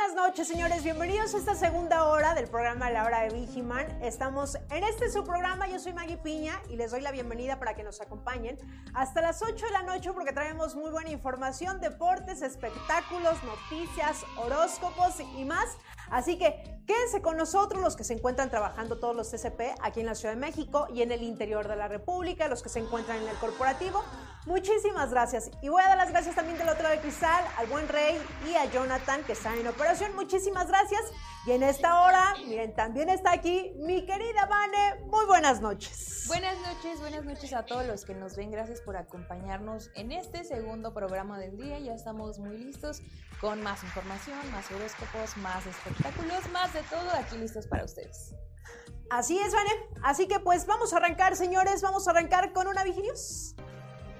buenas noches, señores. Bienvenidos a esta segunda hora del programa La Hora de Vigiman. Estamos en este su programa. Yo soy Maggie Piña y les doy la bienvenida para que nos acompañen hasta las 8 de la noche porque traemos muy buena información, deportes, espectáculos, noticias, horóscopos y más. Así que quédense con nosotros los que se encuentran trabajando todos los TCP aquí en la Ciudad de México y en el interior de la República, los que se encuentran en el corporativo. Muchísimas gracias. Y voy a dar las gracias también del otro lado de cristal al buen Rey y a Jonathan que están en operación. Muchísimas gracias. Y en esta hora, miren, también está aquí mi querida Vane. Muy buenas noches. Buenas noches, buenas noches a todos los que nos ven. Gracias por acompañarnos en este segundo programa del día. Ya estamos muy listos con más información, más horóscopos, más espectáculos, más de todo aquí listos para ustedes. Así es, Vane. Así que pues vamos a arrancar, señores. Vamos a arrancar con una Vigilios.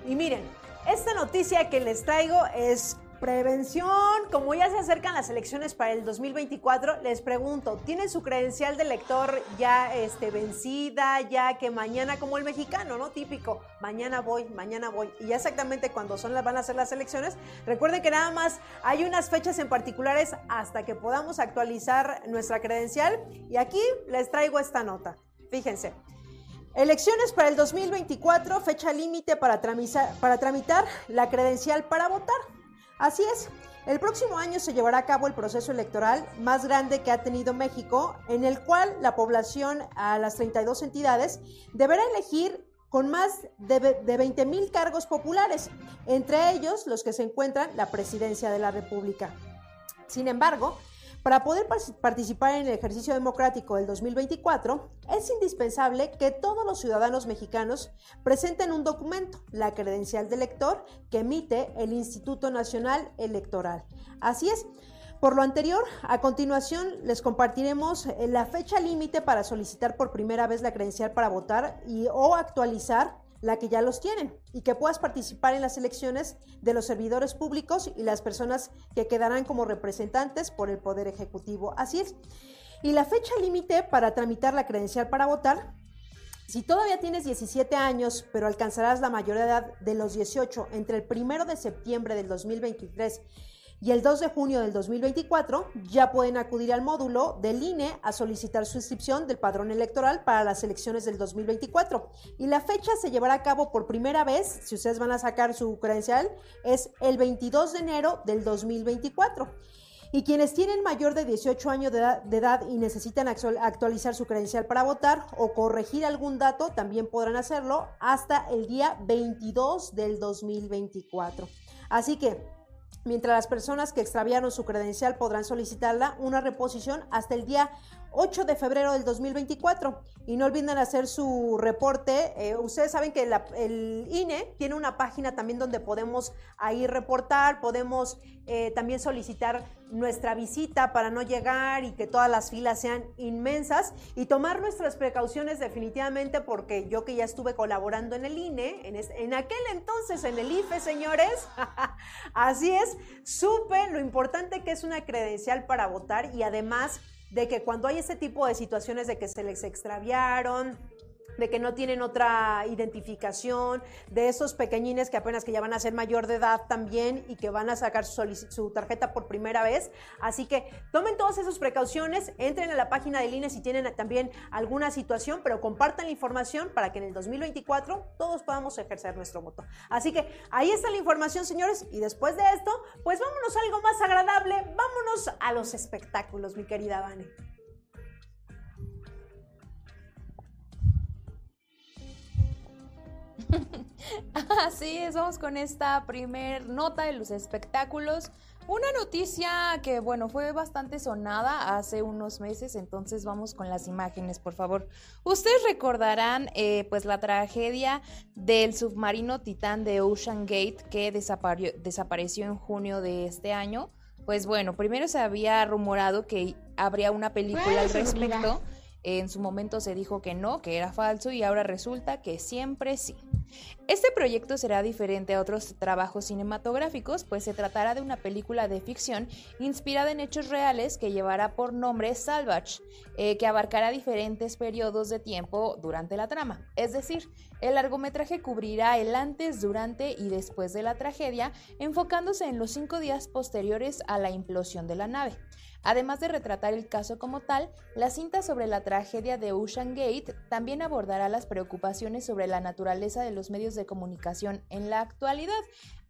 Y miren, esta noticia que les traigo es Prevención, como ya se acercan las elecciones para el 2024, les pregunto, ¿tienen su credencial de elector ya este, vencida, ya que mañana, como el mexicano, ¿no? Típico, mañana voy, mañana voy. Y ya exactamente cuando son las, van a ser las elecciones, recuerden que nada más hay unas fechas en particulares hasta que podamos actualizar nuestra credencial. Y aquí les traigo esta nota. Fíjense. Elecciones para el 2024, fecha límite para, para tramitar la credencial para votar. Así es, el próximo año se llevará a cabo el proceso electoral más grande que ha tenido México, en el cual la población a las 32 entidades deberá elegir con más de, de 20 mil cargos populares, entre ellos los que se encuentran la presidencia de la República. Sin embargo, para poder participar en el ejercicio democrático del 2024, es indispensable que todos los ciudadanos mexicanos presenten un documento, la credencial de elector, que emite el Instituto Nacional Electoral. Así es. Por lo anterior, a continuación les compartiremos la fecha límite para solicitar por primera vez la credencial para votar y o actualizar la que ya los tienen y que puedas participar en las elecciones de los servidores públicos y las personas que quedarán como representantes por el Poder Ejecutivo. Así es. Y la fecha límite para tramitar la credencial para votar si todavía tienes 17 años, pero alcanzarás la mayoría de edad de los 18 entre el 1 de septiembre del 2023 y el 2 de junio del 2024 ya pueden acudir al módulo del INE a solicitar su inscripción del padrón electoral para las elecciones del 2024. Y la fecha se llevará a cabo por primera vez, si ustedes van a sacar su credencial, es el 22 de enero del 2024. Y quienes tienen mayor de 18 años de edad, y necesitan actualizar su credencial para votar o corregir algún dato, también podrán hacerlo hasta el día 22 del 2024. Así que mientras las personas que extraviaron su credencial podrán solicitarla una reposición hasta el día 8 de febrero del 2024. Y no olviden hacer su reporte. Eh, ustedes saben que el INE tiene una página también donde podemos ahí reportar, podemos eh, también solicitar nuestra visita para no llegar y que todas las filas sean inmensas y tomar nuestras precauciones definitivamente porque yo que ya estuve colaborando en el INE, en, en aquel entonces en el IFE, señores, así es, supe lo importante que es una credencial para votar y además de que cuando hay ese tipo de situaciones de que se les extraviaron, de que no tienen otra identificación, de esos pequeñines que apenas que ya van a ser mayor de edad también y que van a sacar su, tarjeta por primera vez. Así que tomen todas esas precauciones, entren a la página del INE si tienen también alguna situación, pero compartan la información para que en el 2024 todos podamos ejercer nuestro voto. Así que ahí está la información, señores, y después de esto, pues vámonos a algo más agradable, vámonos a los espectáculos, mi querida Vane. Así es, vamos con esta primer nota de los espectáculos. Una noticia que, bueno, fue bastante sonada hace unos meses, entonces vamos con las imágenes, por favor. Ustedes recordarán, eh, pues, la tragedia del submarino Titán de Ocean Gate que desapareció en junio de este año Pues bueno, primero se había rumorado que habría una película al respecto. En su momento se dijo que no, que era falso y ahora resulta que siempre sí. Este proyecto será diferente a otros trabajos cinematográficos, pues se tratará de una película de ficción inspirada en hechos reales que llevará por nombre Salvage, eh, que abarcará diferentes periodos de tiempo durante la trama. Es decir, el largometraje cubrirá el antes, durante y después de la tragedia, enfocándose en los cinco días posteriores a la implosión de la nave. Además de retratar el caso como tal, la cinta sobre la tragedia de Ocean Gate también abordará las preocupaciones sobre la naturaleza de los medios de comunicación en la actualidad.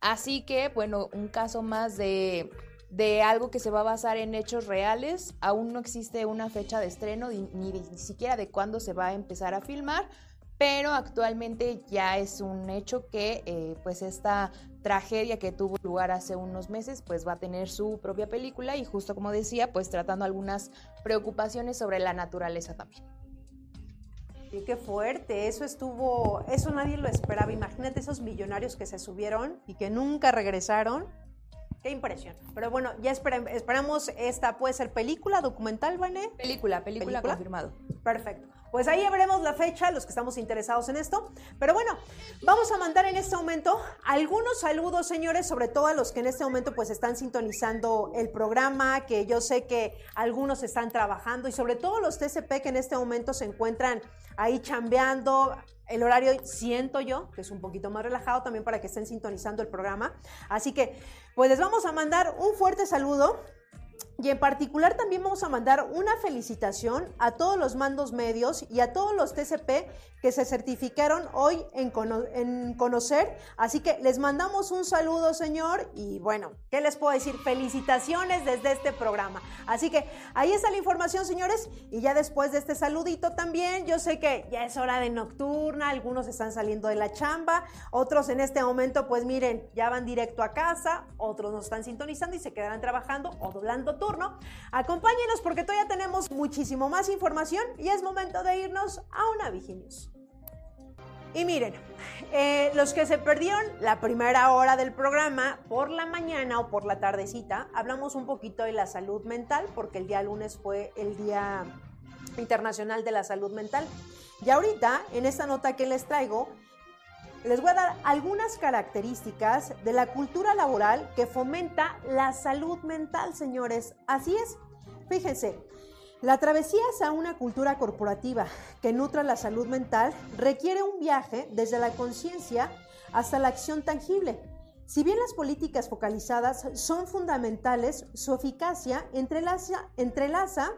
Así que, bueno, un caso más de, de algo que se va a basar en hechos reales. Aún no existe una fecha de estreno ni, ni siquiera de cuándo se va a empezar a filmar pero actualmente ya es un hecho que eh, pues esta tragedia que tuvo lugar hace unos meses pues va a tener su propia película y justo como decía pues tratando algunas preocupaciones sobre la naturaleza también. Y qué fuerte, eso estuvo, eso nadie lo esperaba. Imagínate esos millonarios que se subieron y que nunca regresaron. Qué impresión. Pero bueno, ya esperamos, esta puede ser película, documental, ¿vale? Película, película, ¿Película? confirmado. Perfecto. Pues ahí veremos la fecha, los que estamos interesados en esto. Pero bueno, vamos a mandar en este momento algunos saludos, señores, sobre todo a los que en este momento pues están sintonizando el programa, que yo sé que algunos están trabajando y sobre todo los TCP que en este momento se encuentran ahí chambeando. El horario siento yo que es un poquito más relajado también para que estén sintonizando el programa. Así que pues les vamos a mandar un fuerte saludo y en particular también vamos a mandar una felicitación a todos los mandos medios y a todos los TCP que se certificaron hoy en, conocer. Así que les mandamos un saludo, señor. Y bueno, ¿qué les puedo decir? Felicitaciones desde este programa. Así que ahí está la información, señores. Y ya después de este saludito también, yo sé que ya es hora de nocturna, algunos están saliendo de la chamba, otros en este momento, pues miren, ya van directo a casa, otros nos están sintonizando y se quedarán trabajando o doblando todo Acompáñenos porque todavía tenemos muchísimo más información y es momento de irnos a una Viginius. Y miren, eh, los que se perdieron la primera hora del programa, por la mañana o por la tardecita, hablamos un poquito de la salud mental, porque el día lunes fue el Día Internacional de la Salud Mental. Y ahorita, en esta nota que les traigo, les voy a dar algunas características de la cultura laboral que fomenta la salud mental, señores. Así es. Fíjense, la travesía hacia una cultura corporativa que nutra la salud mental requiere un viaje desde la conciencia hasta la acción tangible. Si bien las políticas focalizadas son fundamentales, su eficacia entrelaza,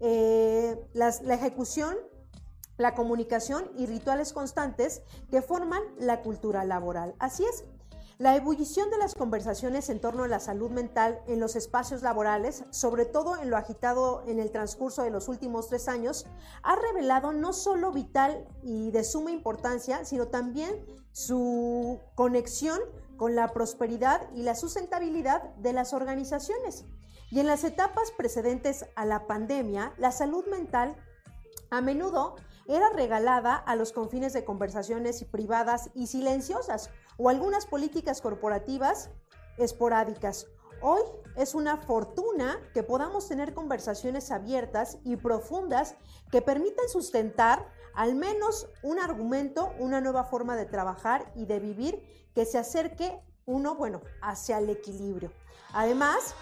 eh, la ejecución la comunicación y rituales constantes que forman la cultura laboral. Así es. La ebullición de las conversaciones en torno a la salud mental en los espacios laborales, sobre todo en lo agitado en el transcurso de los últimos tres años, ha revelado no solo vital y de suma importancia, sino también su conexión con la prosperidad y la sustentabilidad de las organizaciones. Y en las etapas precedentes a la pandemia, la salud mental a menudo era regalada a los confines de conversaciones privadas y silenciosas o algunas políticas corporativas esporádicas. Hoy es una fortuna que podamos tener conversaciones abiertas y profundas que permitan sustentar al menos un argumento, una nueva forma de trabajar y de vivir que se acerque uno, bueno, hacia el equilibrio. Además,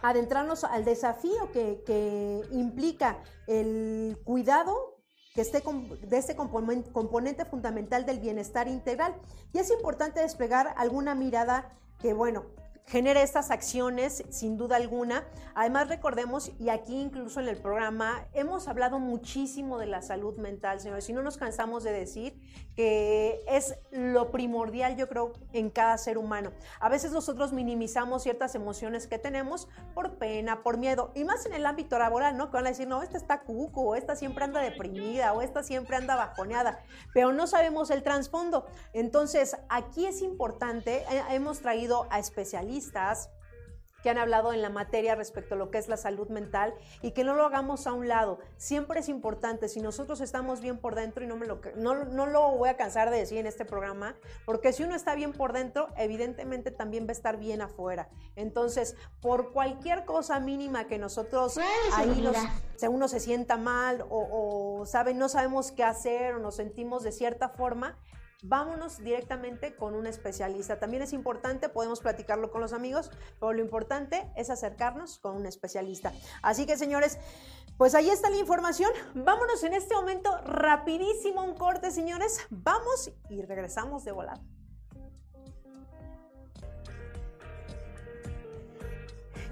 adentrarnos al desafío que, que implica el cuidado que esté de este componente fundamental del bienestar integral. Y es importante desplegar alguna mirada que, bueno, genere estas acciones, sin duda alguna. Además, recordemos, y aquí incluso en el programa, hemos hablado muchísimo de la salud mental, señores, y no nos cansamos de decir que es lo primordial, yo creo, en cada ser humano. A veces nosotros minimizamos ciertas emociones que tenemos por pena, por miedo, y más en el ámbito laboral, ¿no? Que van a decir, no, esta está cuco, o esta siempre anda deprimida, o esta siempre anda bajoneada, pero no sabemos el trasfondo. Entonces, aquí es importante, hemos traído a especialistas, que han hablado en la materia respecto a lo que es la salud mental y que no lo hagamos a un lado. Siempre es importante, si nosotros estamos bien por dentro, y no, me lo, no, no lo voy a cansar de decir en este programa, porque si uno está bien por dentro, evidentemente también va a estar bien afuera. Entonces, por cualquier cosa mínima que nosotros ahí nos, uno se sienta mal o, o sabe, no sabemos qué hacer o nos sentimos de cierta forma, vámonos directamente con un especialista. También es importante, podemos platicarlo con los amigos, pero lo importante es acercarnos con un especialista. Así que señores, pues ahí está la información. Vámonos en este momento rapidísimo un corte, señores. Vamos y regresamos de volada.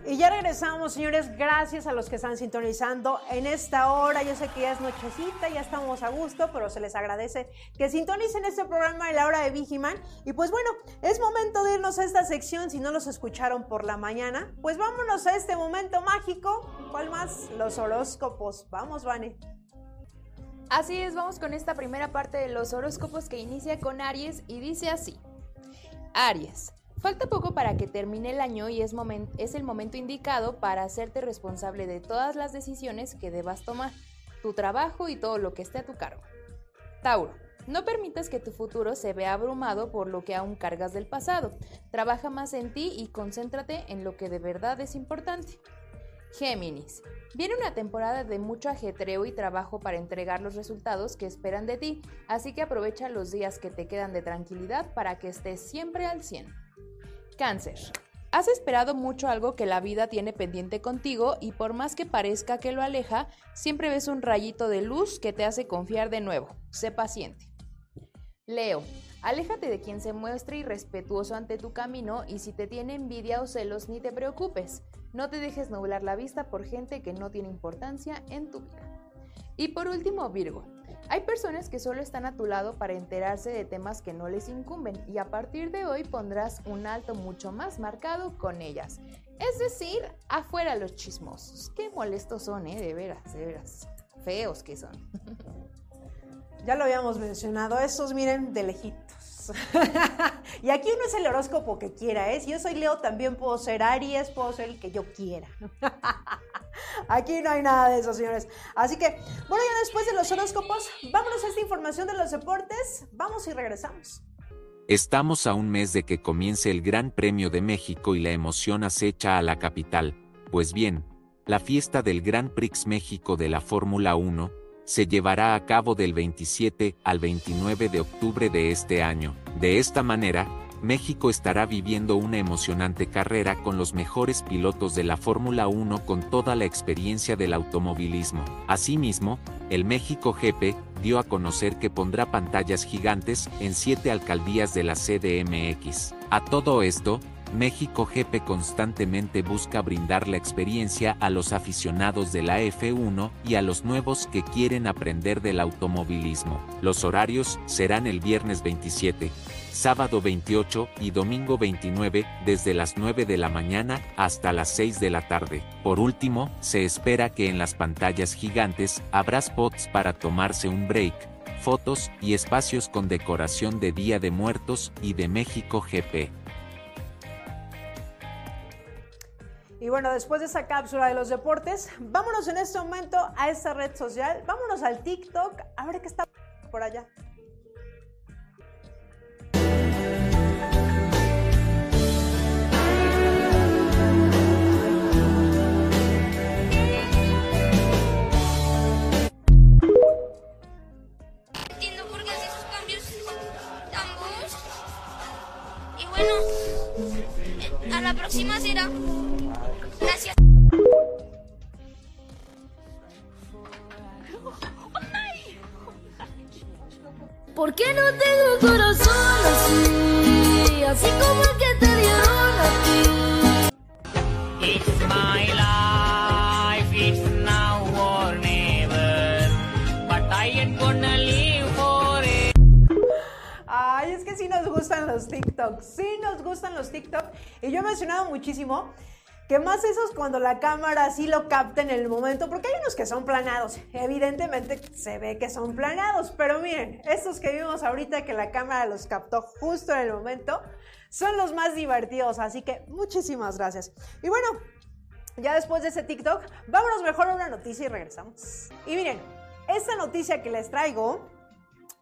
Y ya regresamos, señores. Gracias a los que están sintonizando en esta hora. Yo sé que ya es nochecita, ya estamos a gusto, pero se les agradece que sintonicen este programa de la hora de Vigiman. Y pues bueno, es momento de irnos a esta sección. Si no los escucharon por la mañana, pues vámonos a este momento mágico. ¿Cuál más? Los horóscopos. Vamos, Vane. Así es, vamos con esta primera parte de los horóscopos que inicia con Aries y dice así. Aries. Falta poco para que termine el año y es, el momento indicado para hacerte responsable de todas las decisiones que debas tomar, tu trabajo y todo lo que esté a tu cargo. Tauro, no permitas que tu futuro se vea abrumado por lo que aún cargas del pasado. Trabaja más en ti y concéntrate en lo que de verdad es importante. Géminis. Viene una temporada de mucho ajetreo y trabajo para entregar los resultados que esperan de ti, así que aprovecha los días que te quedan de tranquilidad para que estés siempre al 100. Cáncer. Has esperado mucho algo que la vida tiene pendiente contigo y por más que parezca que lo aleja, siempre ves un rayito de luz que te hace confiar de nuevo. Sé paciente. Leo. Aléjate de quien se muestre irrespetuoso ante tu camino y si te tiene envidia o celos ni te preocupes. No te dejes nublar la vista por gente que no tiene importancia en tu vida. Y por último, Virgo. Hay personas que solo están a tu lado para enterarse de temas que no les incumben y a partir de hoy pondrás un alto mucho más marcado con ellas. Es decir, afuera los chismosos. Qué molestos son, ¿eh? De veras, de veras. Feos que son. Ya lo habíamos mencionado, esos miren de y aquí no es el horóscopo que quiera, ¿eh? Si yo soy Leo, también puedo ser Aries, puedo ser el que yo quiera. Aquí no hay nada de eso, señores. Así que, bueno, ya después de los horóscopos, vámonos a esta información de los deportes. Vamos y regresamos. Estamos a un mes de que comience el Gran Premio de México y la emoción acecha a la capital. Pues bien, la fiesta del Gran Prix México de la Fórmula 1 se llevará a cabo del 27 al 29 de octubre de este año. De esta manera, México estará viviendo una emocionante carrera con los mejores pilotos de la Fórmula 1 con toda la experiencia del automovilismo. Asimismo, el México GP dio a conocer que pondrá pantallas gigantes en siete alcaldías de la CDMX. A todo esto, México GP constantemente busca brindar la experiencia a los aficionados de la F1 y a los nuevos que quieren aprender del automovilismo. Los horarios serán el viernes 27, sábado 28 y domingo 29 desde las 9 de la mañana hasta las 6 de la tarde. Por último, se espera que en las pantallas gigantes habrá spots para tomarse un break, fotos y espacios con decoración de Día de Muertos y de México GP. Y bueno, después de esa cápsula de los deportes, vámonos en este momento a esta red social, vámonos al TikTok, a ver qué está por allá. A la próxima será. Gracias. ¿Por qué no tengo corazón así? Así como el que te dieron a ti. It's my life, it's now or never. But I ain't gonna live for it. Ay, es que sí nos gustan los TikToks, sí nos gustan los TikToks. Y yo he mencionado muchísimo Que más esos cuando la cámara sí lo capta en el momento, porque hay unos que son planados. Evidentemente se ve que son planados, pero miren, estos que vimos ahorita que la cámara los captó justo en el momento, son los más divertidos. Así que muchísimas gracias. Y bueno, ya después de ese TikTok, vámonos mejor a una noticia y regresamos. Y miren, esta noticia que les traigo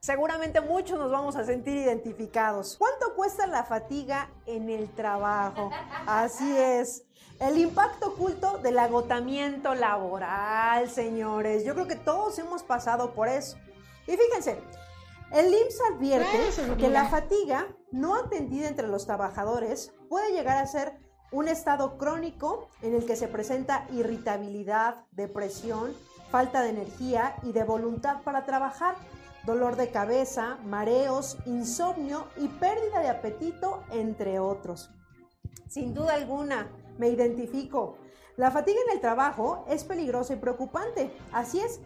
Seguramente muchos nos vamos a sentir identificados. ¿Cuánto cuesta la fatiga en el trabajo? Así es. El impacto oculto del agotamiento laboral, señores. Yo creo que todos hemos pasado por eso. Y fíjense, el IMSS advierte que la fatiga no atendida entre los trabajadores puede llegar a ser un estado crónico en el que se presenta irritabilidad, depresión, falta de energía y de voluntad para trabajar dolor de cabeza, mareos, insomnio y pérdida de apetito, entre otros. Sin duda alguna, me identifico. La fatiga en el trabajo es peligrosa y preocupante. Así es.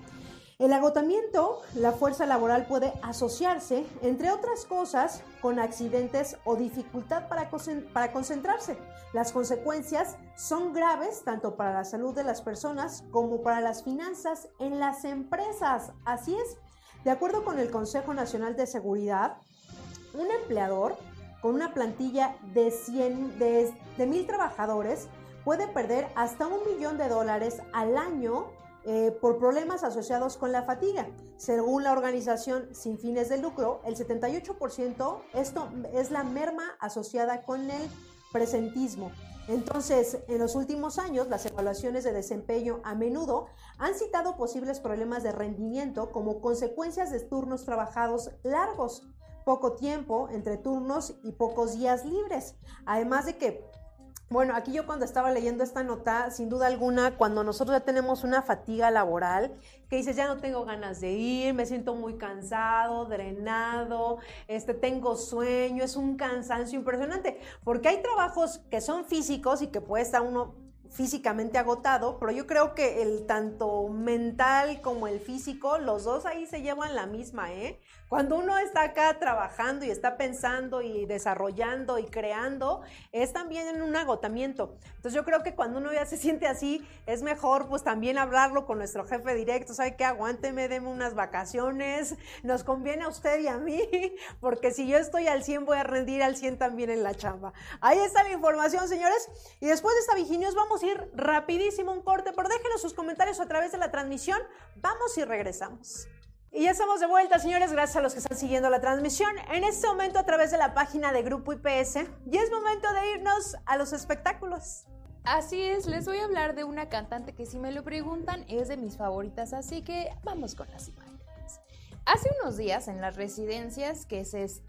El agotamiento, la fuerza laboral puede asociarse, entre otras cosas, con accidentes o dificultad para, para, concentrarse. Las consecuencias son graves tanto para la salud de las personas como para las finanzas en las empresas. Así es. De acuerdo con el Consejo Nacional de Seguridad, un empleador con una plantilla de, 100, de, mil trabajadores puede perder hasta un millón de dólares al año eh, por problemas asociados con la fatiga. Según la organización sin fines de lucro, el 78% esto es la merma asociada con el presentismo. Entonces, en los últimos años, las evaluaciones de desempeño a menudo han citado posibles problemas de rendimiento como consecuencias de turnos trabajados largos, poco tiempo entre turnos y pocos días libres. Además de que bueno, aquí yo cuando estaba leyendo esta nota, sin duda alguna, cuando nosotros ya tenemos una fatiga laboral, que dices, ya no tengo ganas de ir, me siento muy cansado, drenado, este, tengo sueño, es un cansancio impresionante, porque hay trabajos que son físicos y que puede estar uno físicamente agotado, pero yo creo que el tanto mental como el físico, los dos ahí se llevan la misma, ¿eh? Cuando uno está acá trabajando y está pensando y desarrollando y creando, es también un agotamiento. Entonces yo creo que cuando uno ya se siente así, es mejor pues también hablarlo con nuestro jefe directo, ¿sabe qué? Aguánteme, deme unas vacaciones, nos conviene a usted y a mí, porque si yo estoy al 100 voy a rendir al 100 también en la chamba. Ahí está la información, señores. Y después de esta Viginios vamos ir rapidísimo un corte, pero déjenos sus comentarios a través de la transmisión. Vamos y regresamos. Y ya estamos de vuelta, señores, gracias a los que están siguiendo la transmisión. En este momento a través de la página de Grupo IPS. Y es momento de irnos a los espectáculos. Así es, les voy a hablar de una cantante que si me lo preguntan es de mis favoritas, así que vamos con las imágenes. Hace unos días en las residencias que,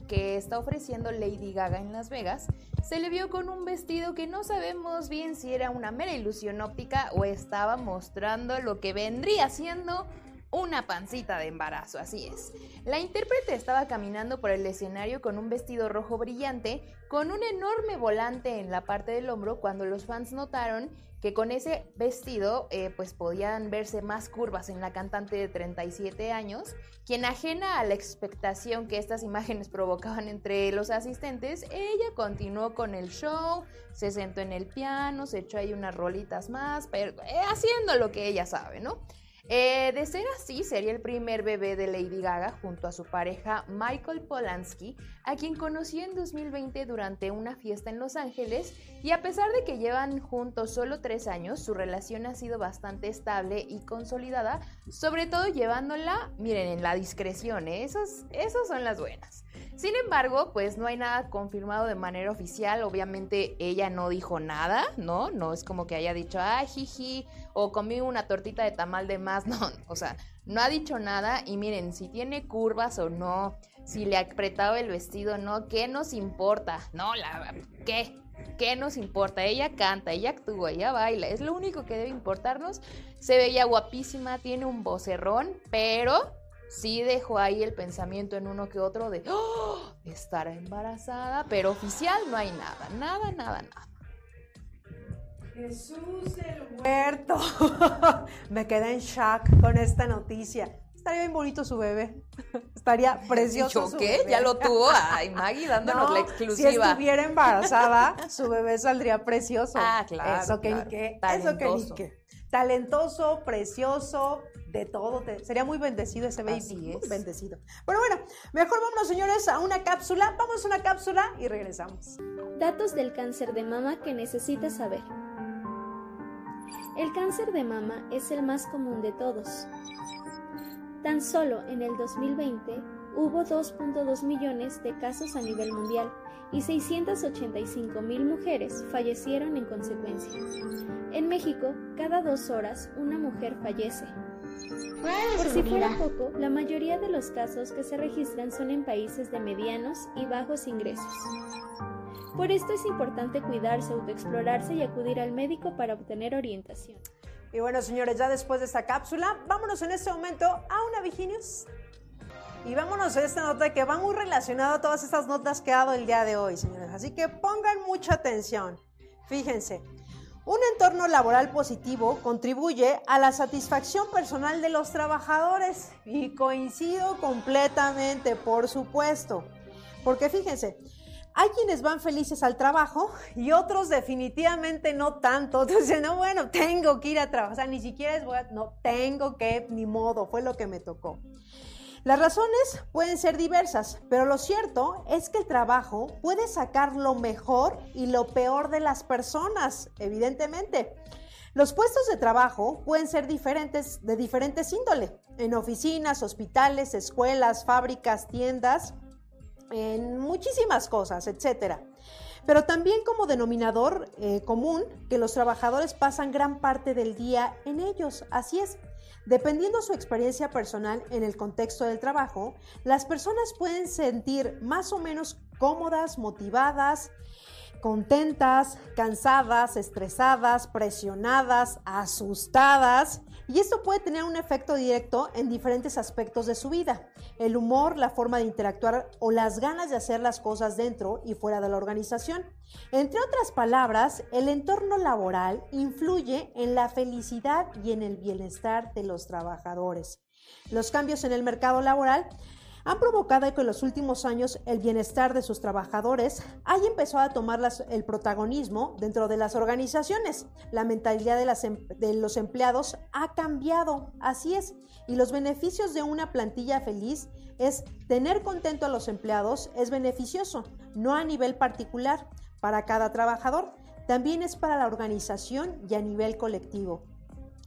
que está ofreciendo Lady Gaga en Las Vegas, se le vio con un vestido que no sabemos bien si era una mera ilusión óptica o estaba mostrando lo que vendría siendo una pancita de embarazo, así es. La intérprete estaba caminando por el escenario con un vestido rojo brillante, con un enorme volante en la parte del hombro, cuando los fans notaron que con ese vestido eh, pues podían verse más curvas en la cantante de 37 años, quien ajena a la expectación que estas imágenes provocaban entre los asistentes, ella continuó con el show, se sentó en el piano, se echó ahí unas rolitas más, pero eh, haciendo lo que ella sabe, ¿no? Eh, de ser así, sería el primer bebé de Lady Gaga junto a su pareja Michael Polanski, a quien conoció en 2020 durante una fiesta en Los Ángeles, y a pesar de que llevan juntos solo tres años, su relación ha sido bastante estable y consolidada, sobre todo llevándola, miren, en la discreción, ¿eh? esas, esas son las buenas. Sin embargo, pues no hay nada confirmado de manera oficial. Obviamente ella no dijo nada, ¿no? No es como que haya dicho, ay, jiji, o comí una tortita de tamal de más. No, o sea, no ha dicho nada. Y miren, si tiene curvas o no, si le ha apretado el vestido o no, ¿qué nos importa? No, la, ¿qué? ¿Qué nos importa? Ella canta, ella actúa, ella baila. Es lo único que debe importarnos. Se veía guapísima, tiene un vocerrón, pero sí dejó ahí el pensamiento en uno que otro de ¡Oh! estar embarazada, pero oficial no hay nada, nada, nada, nada. Jesús del huerto. Me quedé en shock con esta noticia. estaría bien bonito su bebé. Estaría precioso. ¿Yo su bebé. Ya lo tuvo. Ay, Maggie dándonos No, la Si exclusiva. estuviera embarazada, su bebé saldría precioso. Ah, claro, Eso que claro. ni qué. Eso que ni qué. Talentoso, precioso, de todo. te- sería muy bendecido ese baby. Así muy es. bendecido. Pero bueno, mejor vámonos, señores, a una cápsula. Vamos a una cápsula y regresamos. Datos del cáncer de mama que necesitas saber. El cáncer de mama es el más común de todos. Tan solo en el 2020 hubo 2.2 millones de casos a nivel mundial y 685 mil mujeres fallecieron en consecuencia. En México, cada dos horas una mujer fallece. Por si fuera poco, la mayoría de los casos que se registran son en países de medianos y bajos ingresos. Por esto es importante cuidarse, autoexplorarse y acudir al médico para obtener orientación. Y bueno, señores, ya después de esta cápsula, vámonos en este momento a una Viginius. Y vámonos a esta nota que va muy relacionada a todas estas notas que ha dado el día de hoy, señores. Así que pongan mucha atención. Fíjense, un entorno laboral positivo contribuye a la satisfacción personal de los trabajadores. Y coincido completamente, por supuesto. Porque fíjense, hay quienes van felices al trabajo y otros definitivamente no tanto. Entonces, no, bueno, tengo que ir a trabajar. O sea, ni siquiera es, a- no, tengo que, ni modo, fue lo que me tocó. Las razones pueden ser diversas, pero lo cierto es que el trabajo puede sacar lo mejor y lo peor de las personas, evidentemente. Los puestos de trabajo pueden ser diferentes, de diferentes índole, en oficinas, hospitales, escuelas, fábricas, tiendas, en muchísimas cosas, etcétera. Pero también como denominador eh, común que los trabajadores pasan gran parte del día en ellos. Así es. Dependiendo su experiencia personal en el contexto del trabajo, las personas pueden sentir más o menos cómodas, motivadas, contentas, cansadas, estresadas, presionadas, asustadas. Y esto puede tener un efecto directo en diferentes aspectos de su vida. El humor, la forma de interactuar o las ganas de hacer las cosas dentro y fuera de la organización. Entre otras palabras, el entorno laboral influye en la felicidad y en el bienestar de los trabajadores. Los cambios en el mercado laboral han provocado que en los últimos años el bienestar de sus trabajadores haya empezado a tomar el protagonismo dentro de las organizaciones. La mentalidad em- de los empleados ha cambiado, así es, y los beneficios de una plantilla feliz es tener contento a los empleados, es beneficioso, no a nivel particular para cada trabajador, también es para la organización y a nivel colectivo.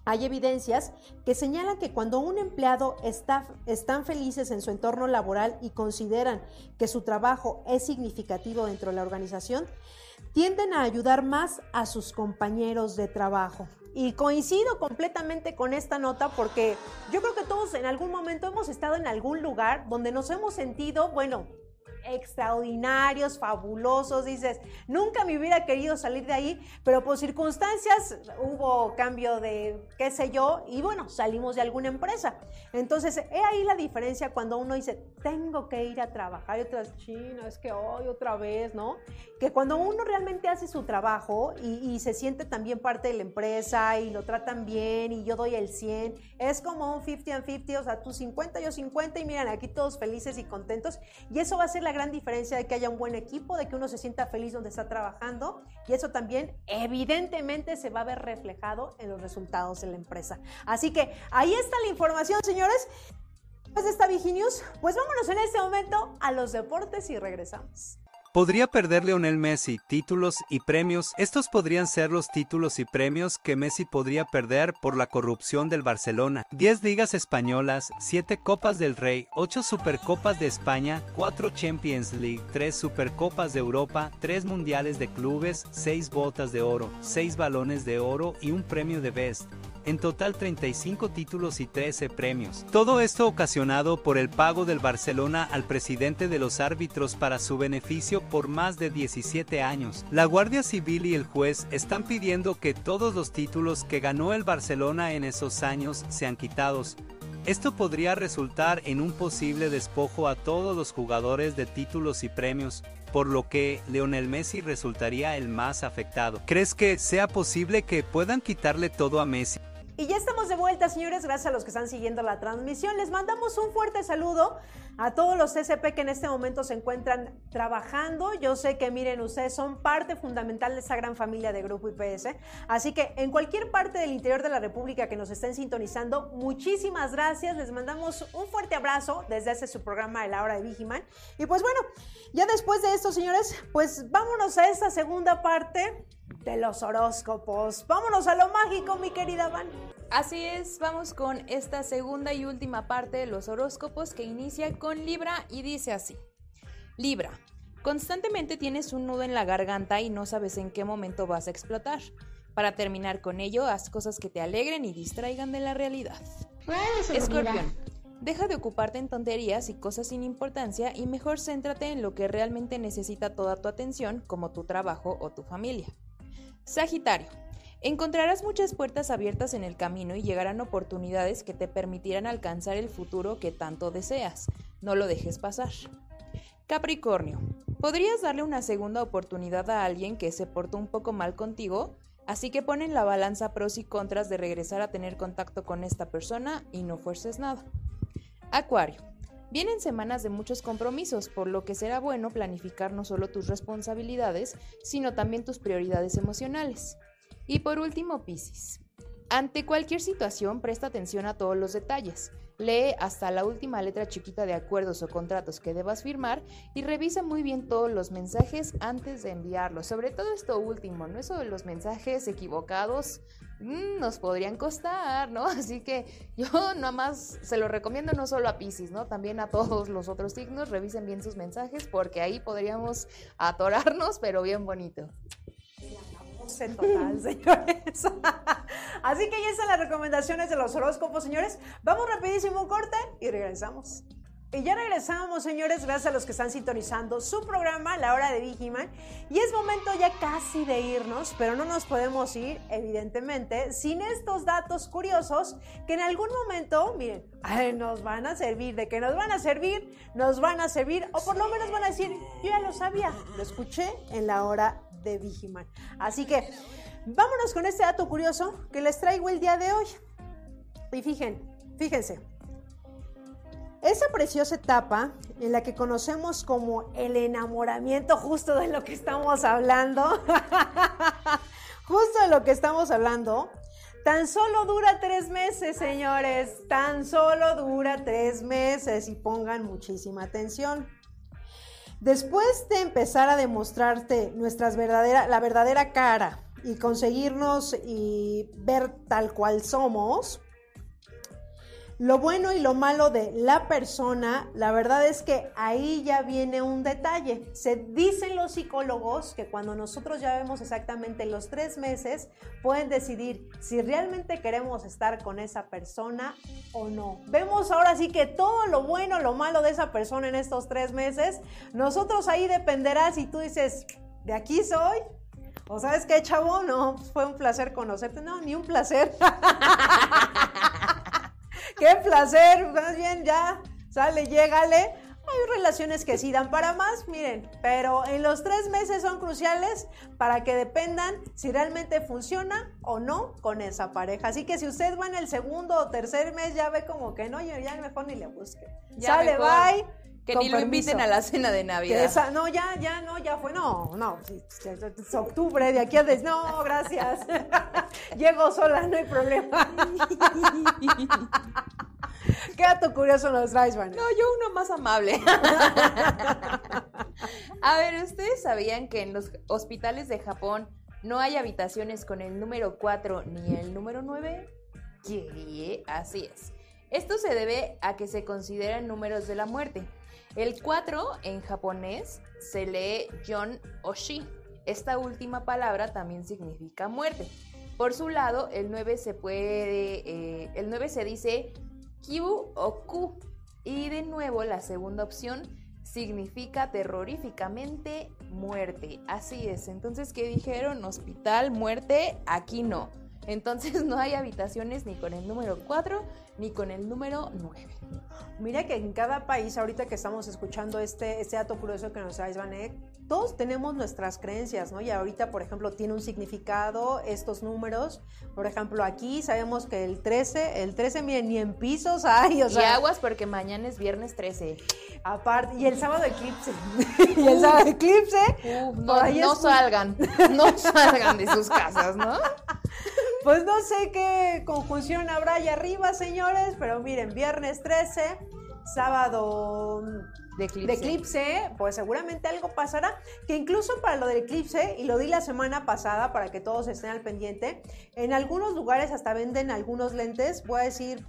Hay evidencias que señalan que cuando un empleado está, están felices en su entorno laboral y consideran que su trabajo es significativo dentro de la organización, tienden a ayudar más a sus compañeros de trabajo. Y coincido completamente con esta nota porque yo creo que todos en algún momento hemos estado en algún lugar donde nos hemos sentido, bueno, extraordinarios, fabulosos, dices, nunca me hubiera querido salir de ahí, pero por circunstancias hubo cambio de qué sé yo, y bueno, salimos de alguna empresa. Entonces, he ahí la diferencia cuando uno dice, tengo que ir a trabajar, y otras, china, es que hoy otra vez, ¿no? Que cuando uno realmente hace su trabajo y, se siente también parte de la empresa y lo tratan bien y yo doy el 100, es como un 50 and 50, o sea, tú 50, yo 50 y miren, aquí todos felices y contentos. Y eso va a ser la gran diferencia de que haya un buen equipo, de que uno se sienta feliz donde está trabajando y eso también evidentemente se va a ver reflejado en los resultados de la empresa. Así que ahí está la información, señores. De esta Viginews, pues vámonos en este momento a los deportes y regresamos. ¿Podría perder Lionel Messi títulos y premios? Estos podrían ser los títulos y premios que Messi podría perder por la corrupción del Barcelona. 10 ligas españolas, 7 Copas del Rey, 8 Supercopas de España, 4 Champions League, 3 Supercopas de Europa, 3 Mundiales de Clubes, 6 botas de oro, 6 balones de oro y un premio de Best. En total 35 títulos y 13 premios. Todo esto ocasionado por el pago del Barcelona al presidente de los árbitros para su beneficio por más de 17 años. La Guardia Civil y el juez están pidiendo que todos los títulos que ganó el Barcelona en esos años sean quitados. Esto podría resultar en un posible despojo a todos los jugadores de títulos y premios, por lo que Leonel Messi resultaría el más afectado. ¿Crees que sea posible que puedan quitarle todo a Messi? Y ya estamos de vuelta, señores, gracias a los que están siguiendo la transmisión. Les mandamos un fuerte saludo a todos los CCP que en este momento se encuentran trabajando. Yo sé que, miren, ustedes son parte fundamental de esa gran familia de Grupo IPS. Así que en cualquier parte del interior de la República que nos estén sintonizando, muchísimas gracias. Les mandamos un fuerte abrazo desde ese su programa de la hora de Vigiman. Y pues bueno, ya después de esto, señores, pues vámonos a esta segunda parte de los horóscopos. Vámonos a lo mágico, mi querida Van. Así es, vamos con esta segunda y última parte de los horóscopos que inicia con Libra y dice así. Libra, constantemente tienes un nudo en la garganta y no sabes en qué momento vas a explotar. Para terminar con ello, haz cosas que te alegren y distraigan de la realidad. Escorpión, deja de ocuparte en tonterías y cosas sin importancia y mejor céntrate en lo que realmente necesita toda tu atención, como tu trabajo o tu familia. Sagitario, encontrarás muchas puertas abiertas en el camino y llegarán oportunidades que te permitirán alcanzar el futuro que tanto deseas. No lo dejes pasar. Capricornio, podrías darle una segunda oportunidad a alguien que se portó un poco mal contigo, así que pon en la balanza pros y contras de regresar a tener contacto con esta persona y no fuerces nada. Acuario, Vienen semanas de muchos compromisos, por lo que será bueno planificar no solo tus responsabilidades, sino también tus prioridades emocionales. Y por último, Piscis. Ante cualquier situación, presta atención a todos los detalles. Lee hasta la última letra chiquita de acuerdos o contratos que debas firmar y revisa muy bien todos los mensajes antes de enviarlos. Sobre todo esto último, ¿no? Eso de los mensajes equivocados mm, nos podrían costar, ¿no? Así que yo nada más se lo recomiendo no solo a Pisces, ¿no? También a todos los otros signos, revisen bien sus mensajes porque ahí podríamos atorarnos, pero bien bonito en total, señores. Así que ya están las recomendaciones de los horóscopos, señores. Vamos rapidísimo un corte y regresamos. Y ya regresamos, señores, gracias a los que están sintonizando su programa, La Hora de Vigiman. Y es momento ya casi de irnos, pero no nos podemos ir, evidentemente, sin estos datos curiosos que en algún momento, miren, nos van a servir. ¿De que nos van a servir? Nos van a servir, o por lo menos van a decir, yo ya lo sabía, lo escuché en La Hora de Vigiman. Así que vámonos con este dato curioso que les traigo el día de hoy. Y fíjense, fíjense. Esa preciosa etapa en la que conocemos como el enamoramiento, justo de lo que estamos hablando, justo de lo que estamos hablando, tan solo dura tres meses, señores, tan solo dura tres meses y pongan muchísima atención. Después de empezar a demostrarte nuestras verdadera, la verdadera cara y conseguirnos y ver tal cual somos, lo bueno y lo malo de la persona, la verdad es que ahí ya viene un detalle. Se dicen los psicólogos que cuando nosotros ya vemos exactamente los tres meses, pueden decidir si realmente queremos estar con esa persona o no. Vemos ahora sí que todo lo bueno, lo malo de esa persona en estos tres meses, nosotros ahí dependerá si tú dices, de aquí soy, o sabes qué, chavo, no, fue un placer conocerte. No, ni un placer. Qué placer, más bien ya, sale, llégale. Hay relaciones que sí dan para más, miren, pero en los tres meses son cruciales para que dependan si realmente funciona o no con esa pareja. Así que si usted va en el segundo o tercer mes, ya ve como que no, ya mejor ni le busque. Sale, bye. Que ni lo inviten a la cena de Navidad. no, ya, ya, no, ya fue. No, no, es octubre, de aquí a des... No, gracias. Llego sola, no hay problema. ¿Qué dato curioso nos traes, Van? No, yo uno más amable. a ver, ¿ustedes sabían que en los hospitales de Japón no hay habitaciones con el número 4 ni el número 9? ¿Qué? Así es. Esto se debe a que se consideran números de la muerte. El 4 en japonés se lee Yon Oshi. Esta última palabra también significa muerte. Por su lado, el 9 se puede, eh, el 9 se dice Kyu o Ku. Y de nuevo, la segunda opción significa terroríficamente muerte. Así es. Entonces, ¿qué dijeron? Hospital, muerte, aquí no. Entonces no hay habitaciones ni con el número 4 ni con el número 9. Mira que en cada país, ahorita que estamos escuchando este, este dato curioso que nos trae Vanek, todos tenemos nuestras creencias, ¿no? Y ahorita, por ejemplo, tiene un significado estos números. Por ejemplo, aquí sabemos que el 13, el 13, miren, ni en pisos hay, o y sea. aguas porque mañana es viernes 13. Aparte, y el sábado eclipse. y el sábado eclipse. No, es- salgan, no salgan de sus casas, ¿no? Pues no sé qué conjunción habrá allá arriba, señores, pero miren, viernes 13, sábado De eclipse. de eclipse, pues seguramente algo pasará. Que incluso para lo del eclipse, y lo di la semana pasada para que todos estén al pendiente, en algunos lugares hasta venden algunos lentes, voy a decir,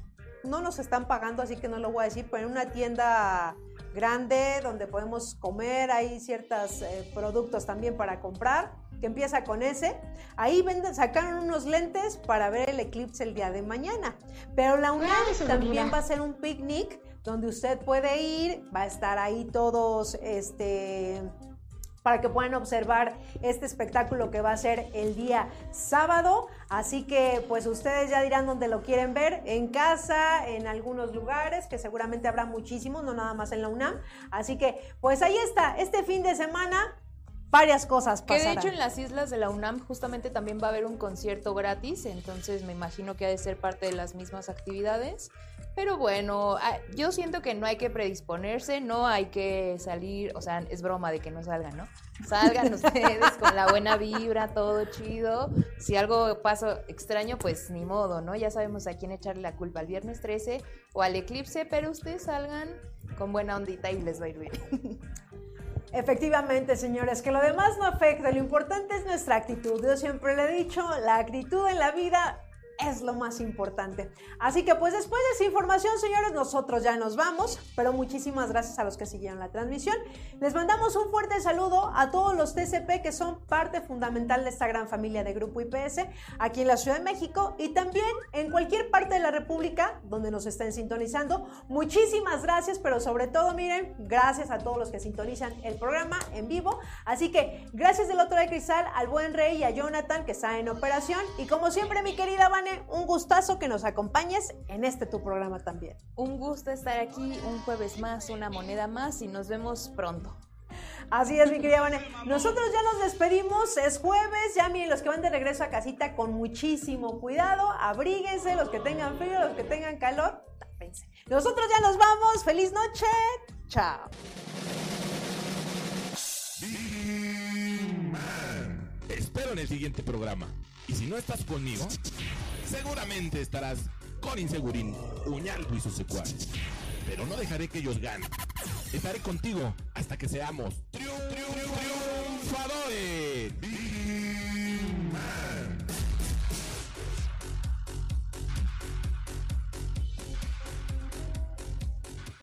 no nos están pagando, así que no lo voy a decir, pero en una tienda grande donde podemos comer, hay ciertos eh, productos también para comprar, que empieza con ese. Ahí venden, sacaron unos lentes para ver el eclipse el día de mañana. Pero la UNAM también va a hacer un picnic donde usted puede ir, va a estar ahí todos, este, para que puedan observar este espectáculo que va a ser el día sábado. Así que pues ustedes ya dirán dónde lo quieren ver, en casa, en algunos lugares, que seguramente habrá muchísimos, no nada más en la UNAM. Así que pues ahí está, este fin de semana varias cosas Que de pasarán. hecho en las islas de la UNAM justamente también va a haber un concierto gratis, entonces me imagino que ha de ser parte de las mismas actividades. Pero bueno, yo siento que no hay que predisponerse, no hay que salir, o sea, es broma de que no salgan, ¿no? Salgan ustedes con la buena vibra, todo chido. Si algo pasa extraño, pues ni modo, ¿no? Ya sabemos a quién echarle la culpa, al viernes 13 o al eclipse, pero ustedes salgan con buena ondita y les va a ir bien. Efectivamente, señores, que lo demás no afecta, lo importante es nuestra actitud. Yo siempre le he dicho, la actitud en la vida es lo más importante. Así que pues después de esa información, señores, nosotros ya nos vamos, pero muchísimas gracias a los que siguieron la transmisión. Les mandamos un fuerte saludo a todos los TCP que son parte fundamental de esta gran familia de Grupo IPS aquí en la Ciudad de México y también en cualquier parte de la República donde nos estén sintonizando. Muchísimas gracias, pero sobre todo, miren, gracias a todos los que sintonizan el programa en vivo. Así que gracias del otro de cristal al buen Rey y a Jonathan que está en operación. Y como siempre, mi querida Vane, un gustazo que nos acompañes en este tu programa también. Un gusto estar aquí, un jueves más, una moneda más y nos vemos pronto. Así es, mi querida Vane. Nosotros ya nos despedimos, es jueves, ya miren, los que van de regreso a casita con muchísimo cuidado, abríguense, los que tengan frío, los que tengan calor, tápense. Nosotros ya nos vamos, feliz noche, chao. Espero en el siguiente programa. Y si no estás conmigo, seguramente estarás con Insegurín, Uñaldo y sus secuaces. Pero no dejaré que ellos ganen. Estaré contigo hasta que seamos triun- triun- triunfadores.